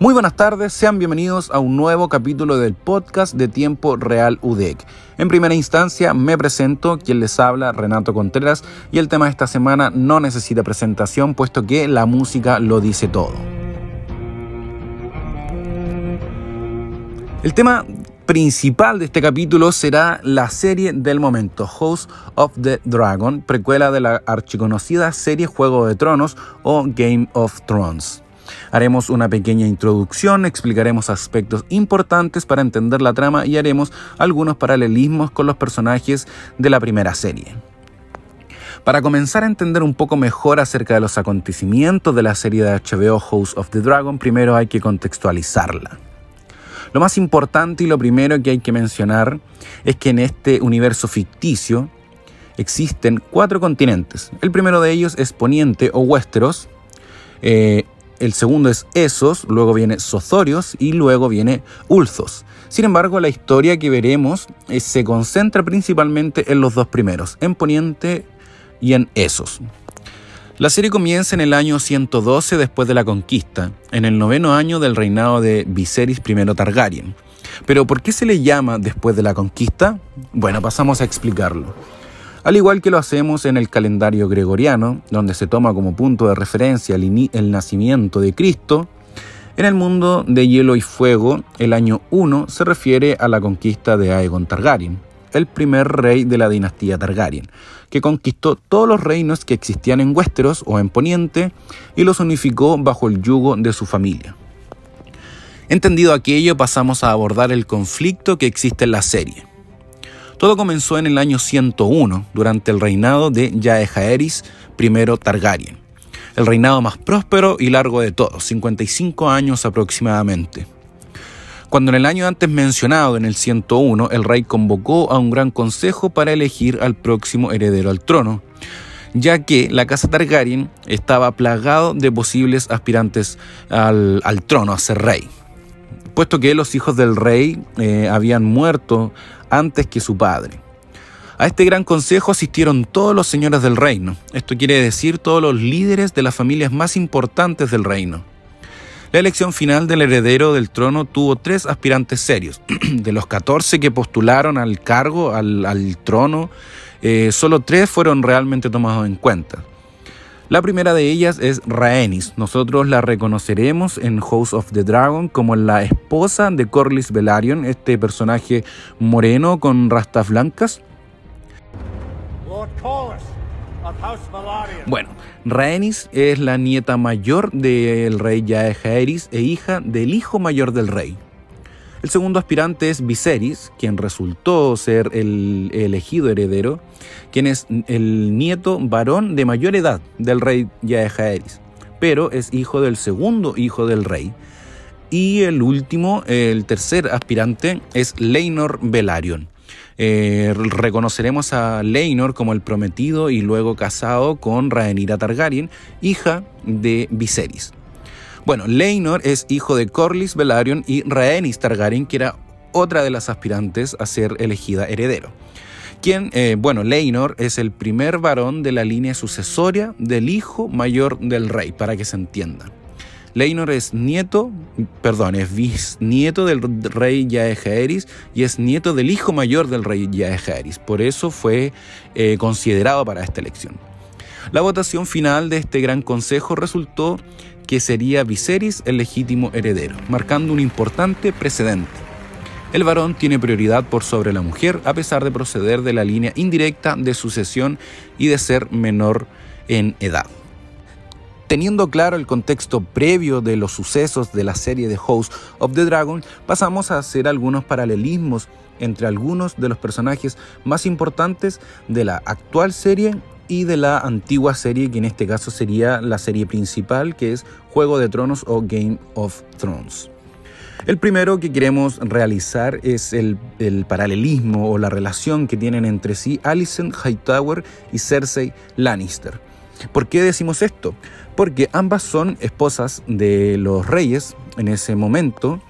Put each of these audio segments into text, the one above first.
Muy buenas tardes, sean bienvenidos a un nuevo capítulo del podcast de Tiempo Real UDEC. En primera instancia me presento, quien les habla, Renato Contreras, y el tema de esta semana no necesita presentación, puesto que la música lo dice todo. El tema principal de este capítulo será la serie del momento, House of the Dragon, precuela de la archiconocida serie Juego de Tronos o Game of Thrones. Haremos una pequeña introducción, explicaremos aspectos importantes para entender la trama y haremos algunos paralelismos con los personajes de la primera serie. Para comenzar a entender un poco mejor acerca de los acontecimientos de la serie de HBO House of the Dragon, primero hay que contextualizarla. Lo más importante y lo primero que hay que mencionar es que en este universo ficticio existen cuatro continentes. El primero de ellos es Poniente o Westeros, eh, el segundo es Esos, luego viene Sozorios y luego viene Ulzos. Sin embargo, la historia que veremos eh, se concentra principalmente en los dos primeros, en Poniente y en Esos. La serie comienza en el año 112 después de la conquista, en el noveno año del reinado de Viserys I Targaryen. Pero ¿por qué se le llama después de la conquista? Bueno, pasamos a explicarlo. Al igual que lo hacemos en el calendario gregoriano, donde se toma como punto de referencia el, nacimiento de Cristo, en el mundo de hielo y fuego, el año 1 se refiere a la conquista de Aegon Targaryen, el primer rey de la dinastía Targaryen, que conquistó todos los reinos que existían en Westeros o en Poniente y los unificó bajo el yugo de su familia. Entendido aquello, pasamos a abordar el conflicto que existe en la serie. Todo comenzó en el año 101, durante el reinado de Jaehaerys I Targaryen, el reinado más próspero y largo de todos, 55 años aproximadamente. Cuando en el año antes mencionado, en el 101, el rey convocó a un gran consejo para elegir al próximo heredero al trono, ya que la casa Targaryen estaba plagado de posibles aspirantes al, trono, a ser rey, puesto que los hijos del rey eh, habían muerto antes que su padre. A este gran consejo asistieron todos los señores del reino, esto quiere decir todos los líderes de las familias más importantes del reino. La elección final del heredero del trono tuvo tres aspirantes serios. De los 14 que postularon al cargo, al, trono, eh, solo tres fueron realmente tomados en cuenta. La primera de ellas es Rhaenys. Nosotros la reconoceremos en House of the Dragon como la esposa de Corlys Velaryon, este personaje moreno con rastas blancas. Bueno, Rhaenys es la nieta mayor del rey Jaehaerys e hija del hijo mayor del rey. El segundo aspirante es Viserys, quien resultó ser el elegido heredero, quien es el nieto varón de mayor edad del rey Jaehaerys, pero es hijo del segundo hijo del rey. Y el último, el tercer aspirante, es Leinor Velaryon eh, reconoceremos a Leinor como el prometido y luego casado con Rhaenyra Targaryen, hija de Viserys. Bueno, Leinor es hijo de Corlys Velaryon y Rhaenys Targaryen, que era otra de las aspirantes a ser elegida heredero. Quien, eh, bueno, Leinor es el primer varón de la línea sucesoria del hijo mayor del rey, para que se entienda. Leinor es nieto, perdón, es bisnieto del rey Jaehaerys y es nieto del hijo mayor del rey Jaehaerys. Por eso fue eh, considerado para esta elección. La votación final de este gran consejo resultó que sería Viserys el legítimo heredero, marcando un importante precedente. El varón tiene prioridad por sobre la mujer a pesar de proceder de la línea indirecta de sucesión y de ser menor en edad. Teniendo claro el contexto previo de los sucesos de la serie de House of the Dragon, pasamos a hacer algunos paralelismos entre algunos de los personajes más importantes de la actual serie y de la antigua serie, que en este caso sería la serie principal, que es Juego de Tronos o Game of Thrones. El primero que queremos realizar es el, el, paralelismo o la relación que tienen entre sí Alicent Hightower y Cersei Lannister. ¿Por qué decimos esto? Porque ambas son esposas de los reyes en ese momento,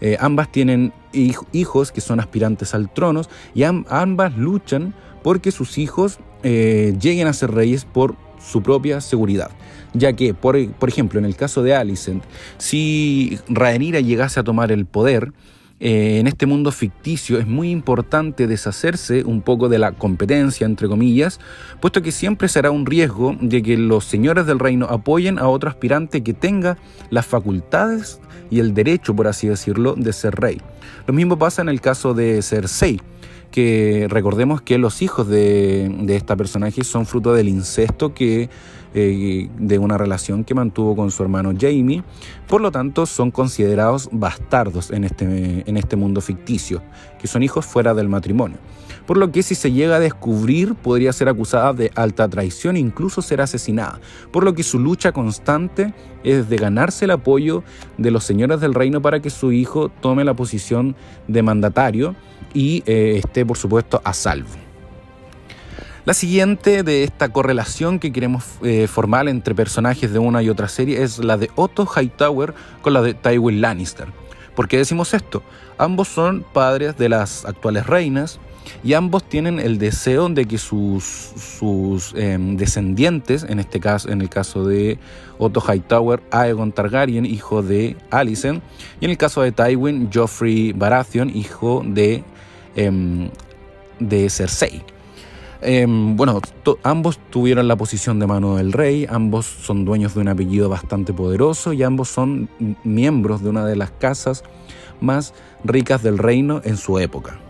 eh, ambas tienen hijos que son aspirantes al trono y ambas luchan porque sus hijos eh, lleguen a ser reyes por su propia seguridad. Ya que, por, ejemplo, en el caso de Alicent, si Rhaenyra llegase a tomar el poder, eh, en este mundo ficticio es muy importante deshacerse un poco de la competencia, entre comillas, puesto que siempre será un riesgo de que los señores del reino apoyen a otro aspirante que tenga las facultades y el derecho, por así decirlo, de ser rey. Lo mismo pasa en el caso de Cersei que recordemos que los hijos de, de esta personaje son fruto del incesto que eh, de una relación que mantuvo con su hermano Jamie, por lo tanto son considerados bastardos en este, en este mundo ficticio, que son hijos fuera del matrimonio. Por lo que si se llega a descubrir podría ser acusada de alta traición e incluso ser asesinada. Por lo que su lucha constante es de ganarse el apoyo de los señores del reino para que su hijo tome la posición de mandatario y eh, esté por supuesto a salvo. La siguiente de esta correlación que queremos eh, formar entre personajes de una y otra serie es la de Otto Hightower con la de Tywin Lannister. ¿Por qué decimos esto? Ambos son padres de las actuales reinas y ambos tienen el deseo de que sus, em, descendientes, en este caso, en el caso de Otto Hightower, Aegon Targaryen, hijo de Alicent, y en el caso de Tywin, Joffrey Baratheon, hijo de, em, de Cersei. Em, bueno, ambos tuvieron la posición de mano del rey, ambos son dueños de un apellido bastante poderoso y ambos son miembros de una de las casas más ricas del reino en su época.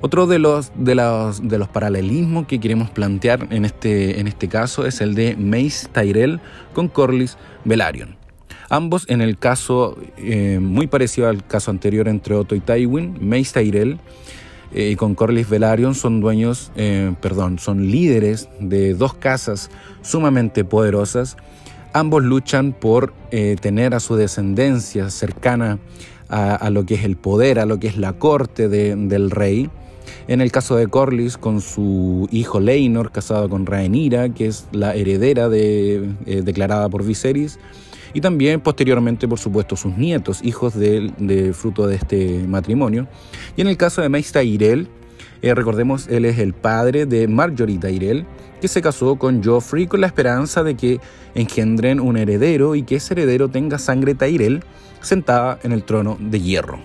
Otro de los, de los, de los paralelismos que queremos plantear en este, en este caso es el de Mace Tyrell con Corlys Velaryon. Ambos en el caso eh, muy parecido al caso anterior entre Otto y Tywin, Mace Tyrell y con Corlys Velaryon son dueños, eh, perdón, son líderes de dos casas sumamente poderosas. Ambos luchan por eh, tener a su descendencia cercana a, lo que es el poder, a lo que es la corte del rey. En el caso de Corlys, con su hijo Leinor, casado con Rhaenyra, que es la heredera de, eh, declarada por Viserys y también posteriormente, por supuesto, sus nietos, hijos de, fruto de este matrimonio. Y en el caso de Mace Tyrell, eh, recordemos, él es el padre de Marjorie Tyrell, que se casó con Joffrey con la esperanza de que engendren un heredero y que ese heredero tenga sangre Tyrell sentada en el trono de hierro.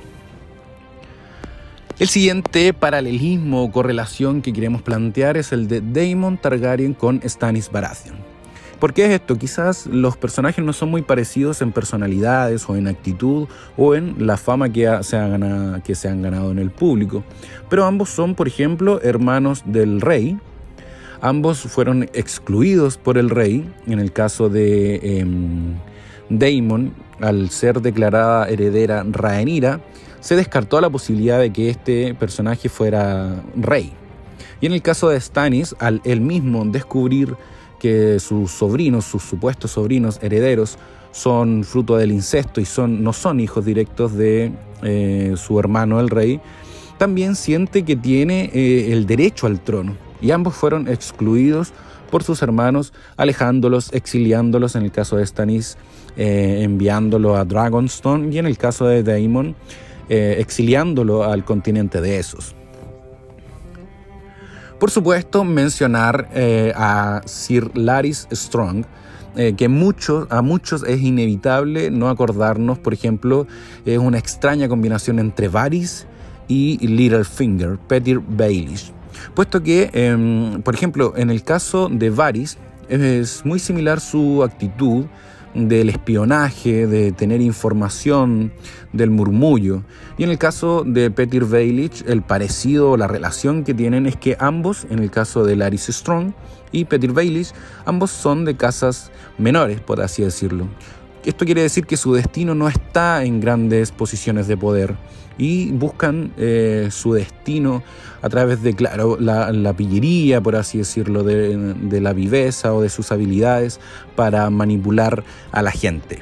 El siguiente paralelismo o correlación que queremos plantear es el de Daemon Targaryen con Stannis Baratheon. ¿Por qué es esto? Quizás los personajes no son muy parecidos en personalidades o en actitud o en la fama que, se, ganado, que se han ganado en el público, pero ambos son, por ejemplo, hermanos del rey. Ambos fueron excluidos por el rey, en el caso de eh, Daemon, al ser declarada heredera Rhaenyra, se descartó la posibilidad de que este personaje fuera rey. Y en el caso de Stannis, al él mismo descubrir que sus sobrinos, sus supuestos sobrinos herederos, son fruto del incesto y son, no son hijos directos de eh, su hermano el rey, también siente que tiene eh, el derecho al trono. Y ambos fueron excluidos por sus hermanos, alejándolos, exiliándolos, en el caso de Stannis, eh, enviándolo a Dragonstone, y en el caso de Daemon, exiliándolo al continente de esos. Por supuesto, mencionar eh, a Sir Laris Strong, eh, que a muchos es inevitable no acordarnos, por ejemplo, es una extraña combinación entre Varys y Littlefinger, Peter Baelish. Puesto que, em, por ejemplo, en el caso de Varys, es muy similar su actitud del espionaje, de tener información, del murmullo. Y en el caso de Peter Baelish, el parecido, la relación que tienen es que ambos, en el caso de Laris Strong y Peter Baelish, ambos son de casas menores, por así decirlo. Esto quiere decir que su destino no está en grandes posiciones de poder y buscan eh, su destino a través de, claro, la, pillería, por así decirlo, de, la viveza o de sus habilidades para manipular a la gente.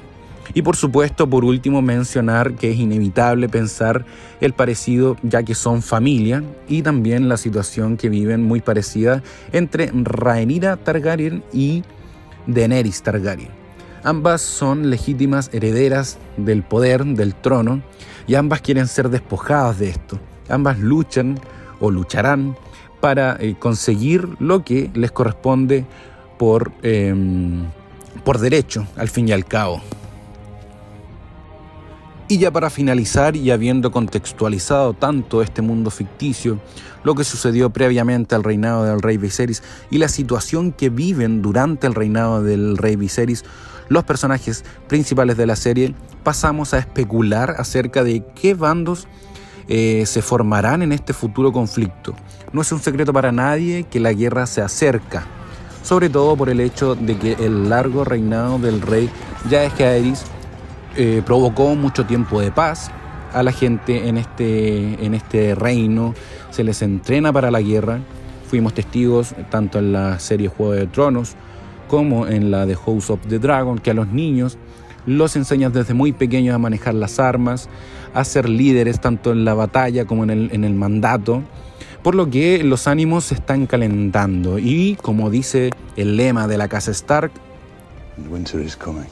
Y por supuesto, por último, mencionar que es inevitable pensar el parecido, ya que son familia, y también la situación que viven muy parecida entre Rhaenyra Targaryen y Daenerys Targaryen. Ambas son legítimas herederas del poder, del trono, y ambas quieren ser despojadas de esto. Ambas luchan o lucharán para eh, conseguir lo que les corresponde por, em, por derecho, al fin y al cabo. Y ya para finalizar y habiendo contextualizado tanto este mundo ficticio, lo que sucedió previamente al reinado del rey Viserys y la situación que viven durante el reinado del rey Viserys, los personajes principales de la serie, pasamos a especular acerca de qué bandos eh, se formarán en este futuro conflicto. No es un secreto para nadie que la guerra se acerca, sobre todo por el hecho de que el largo reinado del rey Jaehaerys eh, provocó mucho tiempo de paz a la gente en este, en este reino, se les entrena para la guerra. Fuimos testigos tanto en la serie Juego de Tronos como en la de House of the Dragon, que a los niños los enseñan desde muy pequeños a manejar las armas, a ser líderes tanto en la batalla como en el, en el mandato, por lo que los ánimos se están calentando y como dice el lema de la casa Stark, Winter is coming.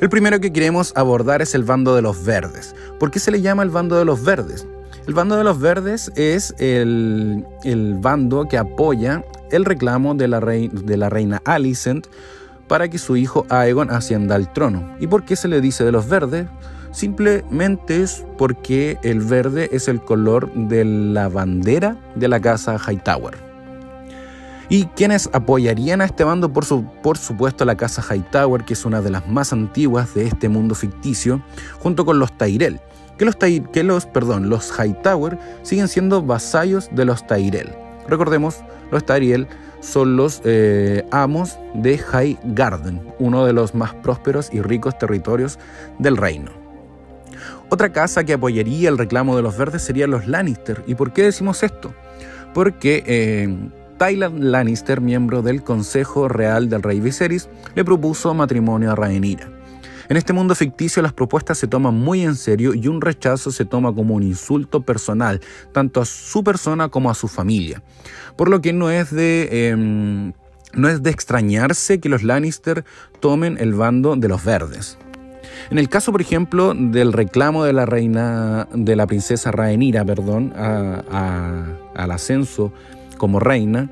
El primero que queremos abordar es el bando de los verdes. ¿Por qué se le llama el bando de los verdes? El bando de los verdes es el, bando que apoya el reclamo de la, de la reina Alicent para que su hijo Aegon ascienda al trono. ¿Y por qué se le dice de los verdes? Simplemente es porque el verde es el color de la bandera de la casa Hightower. Y quienes apoyarían a este bando, por, su, por supuesto, la casa Hightower, que es una de las más antiguas de este mundo ficticio, junto con los Tyrell. Que los, que los, perdón, los Hightower siguen siendo vasallos de los Tyrell. Recordemos, los Tyrell son los eh, amos de High Garden, uno de los más prósperos y ricos territorios del reino. Otra casa que apoyaría el reclamo de los verdes sería los Lannister. ¿Y por qué decimos esto? Porque eh, Lannister, miembro del Consejo Real del Rey Viserys, le propuso matrimonio a Rhaenyra. En este mundo ficticio las propuestas se toman muy en serio y un rechazo se toma como un insulto personal, tanto a su persona como a su familia. Por lo que no es de... Em, no es de extrañarse que los Lannister tomen el bando de los verdes. En el caso, por ejemplo, del reclamo de la reina, de la princesa Rhaenyra, perdón, al ascenso como reina,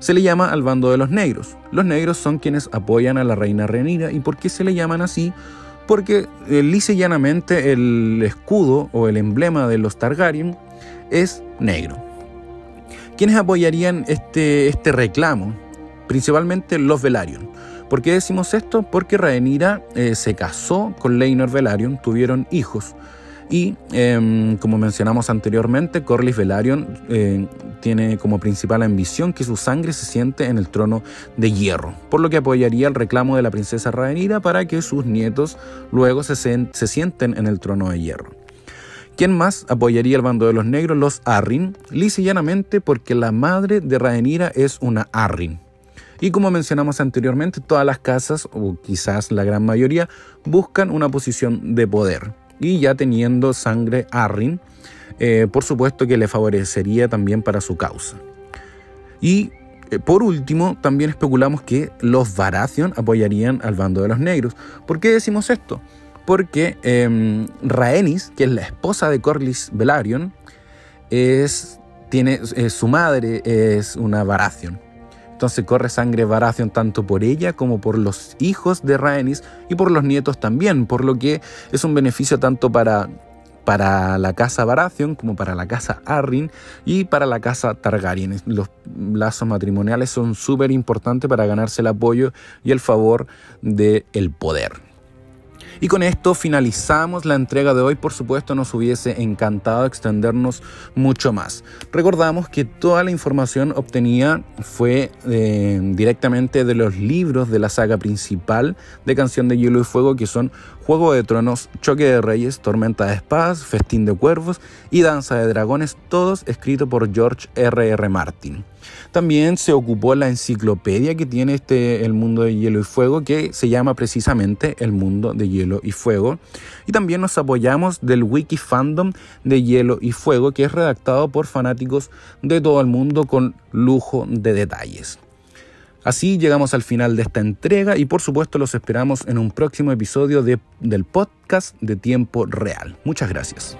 se le llama al bando de los negros. Los negros son quienes apoyan a la reina Renira. ¿Y por qué se le llaman así? Porque eh, llanamente el escudo o el emblema de los Targaryen es negro. ¿Quiénes apoyarían este, este reclamo? Principalmente los Velaryon. ¿Por qué decimos esto? Porque Rhaenyra eh, se casó con Leinor Velaryon, tuvieron hijos. Y em, como mencionamos anteriormente, Corlys Velaryon eh, tiene como principal ambición que su sangre se siente en el trono de hierro, por lo que apoyaría el reclamo de la princesa Rhaenyra para que sus nietos luego se, sienten en el trono de hierro. ¿Quién más apoyaría el bando de los negros? Los Arryn, lisa llanamente porque la madre de Rhaenyra es una Arryn. Y como mencionamos anteriormente, todas las casas, o quizás la gran mayoría, buscan una posición de poder y ya teniendo sangre Arryn, eh, por supuesto que le favorecería también para su causa. Y eh, por último, también especulamos que los Baratheon apoyarían al bando de los negros. ¿Por qué decimos esto? Porque eh, Rhaenys, que es la esposa de Corlys Velaryon, tiene, su madre es una Baratheon. Entonces corre sangre Baratheon tanto por ella como por los hijos de Rhaenys y por los nietos también, por lo que es un beneficio tanto para, para la casa Baratheon como para la casa Arryn y para la casa Targaryen. Los lazos matrimoniales son súper importantes para ganarse el apoyo y el favor del el poder. Y con esto finalizamos la entrega de hoy. Por supuesto, nos hubiese encantado extendernos mucho más. Recordamos que toda la información obtenida fue eh, directamente de los libros de la saga principal de Canción de Hielo y Fuego, que son Juego de Tronos, Choque de Reyes, Tormenta de Espadas, Festín de Cuervos y Danza de Dragones, todos escritos por George R.R. R. Martin. También se ocupó la enciclopedia que tiene este El Mundo de Hielo y Fuego, que se llama precisamente El Mundo de Hielo y Fuego. Y también nos apoyamos del Wiki Fandom de Hielo y Fuego, que es redactado por fanáticos de todo el mundo con lujo de detalles. Así llegamos al final de esta entrega y por supuesto los esperamos en un próximo episodio del podcast de Tiempo Real. Muchas gracias.